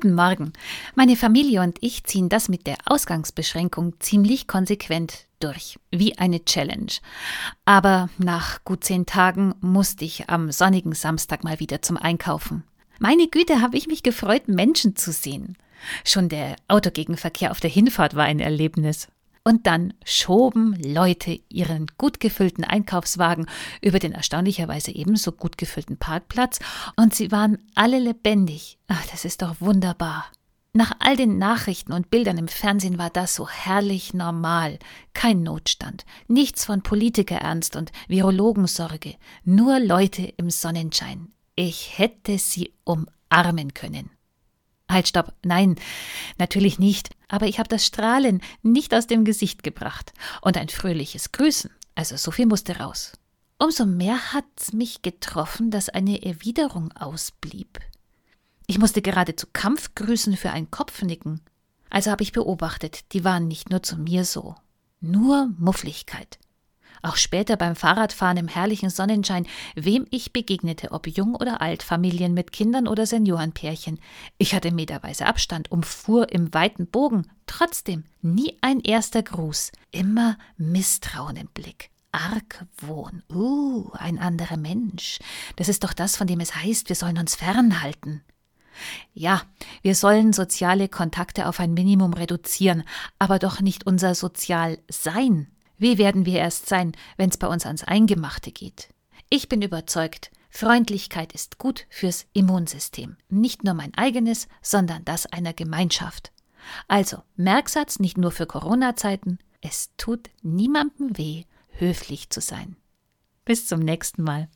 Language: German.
Guten Morgen. Meine Familie und ich ziehen das mit der Ausgangsbeschränkung ziemlich konsequent durch, wie eine Challenge. Aber nach gut zehn Tagen musste ich am sonnigen Samstag mal wieder zum Einkaufen. Meine Güte, habe ich mich gefreut, Menschen zu sehen. Schon der Autogegenverkehr auf der Hinfahrt war ein Erlebnis. Und dann schoben Leute ihren gut gefüllten Einkaufswagen über den erstaunlicherweise ebenso gut gefüllten Parkplatz und sie waren alle lebendig. Ach, das ist doch wunderbar. Nach all den Nachrichten und Bildern im Fernsehen war das so herrlich normal. Kein Notstand, nichts von Politikerernst und Virologensorge, nur Leute im Sonnenschein. Ich hätte sie umarmen können. Halt, stopp. Nein, natürlich nicht. Aber ich habe das Strahlen nicht aus dem Gesicht gebracht. Und ein fröhliches Grüßen. Also so viel musste raus. Umso mehr hat's mich getroffen, dass eine Erwiderung ausblieb. Ich musste geradezu Kampfgrüßen für ein Kopfnicken. Also habe ich beobachtet, die waren nicht nur zu mir so. Nur Muffligkeit. Auch später beim Fahrradfahren im herrlichen Sonnenschein, wem ich begegnete, ob jung oder alt, Familien mit Kindern oder Seniorenpärchen. Ich hatte meterweise Abstand, umfuhr im weiten Bogen, trotzdem nie ein erster Gruß, immer Misstrauen im Blick. Argwohn. Uh, ein anderer Mensch. Das ist doch das, von dem es heißt, wir sollen uns fernhalten. Ja, wir sollen soziale Kontakte auf ein Minimum reduzieren, aber doch nicht unser Sozialsein wie werden wir erst sein, wenn's bei uns ans Eingemachte geht? Ich bin überzeugt, Freundlichkeit ist gut fürs Immunsystem. Nicht nur mein eigenes, sondern das einer Gemeinschaft. Also, Merksatz nicht nur für Corona-Zeiten, es tut niemandem weh, höflich zu sein. Bis zum nächsten Mal.